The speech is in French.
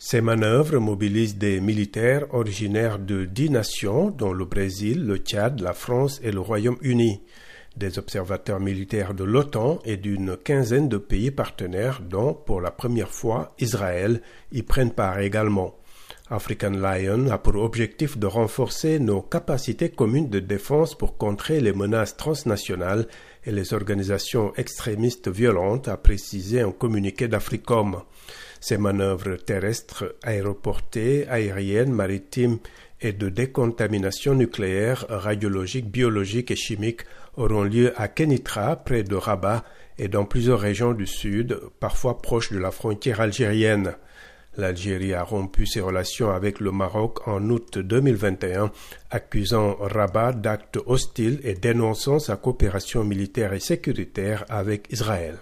Ces manœuvres mobilisent des militaires originaires de dix nations, dont le Brésil, le Tchad, la France et le Royaume-Uni. Des observateurs militaires de l'OTAN et d'une quinzaine de pays partenaires, dont, pour la première fois, Israël, y prennent part également. African Lion a pour objectif de renforcer nos capacités communes de défense pour contrer les menaces transnationales et les organisations extrémistes violentes, a précisé un communiqué d'Africom. Ces manœuvres terrestres, aéroportées, aériennes, maritimes et de décontamination nucléaire, radiologique, biologique et chimique auront lieu à Kenitra, près de Rabat, et dans plusieurs régions du sud, parfois proches de la frontière algérienne. L'Algérie a rompu ses relations avec le Maroc en août 2021, accusant Rabat d'actes hostiles et dénonçant sa coopération militaire et sécuritaire avec Israël.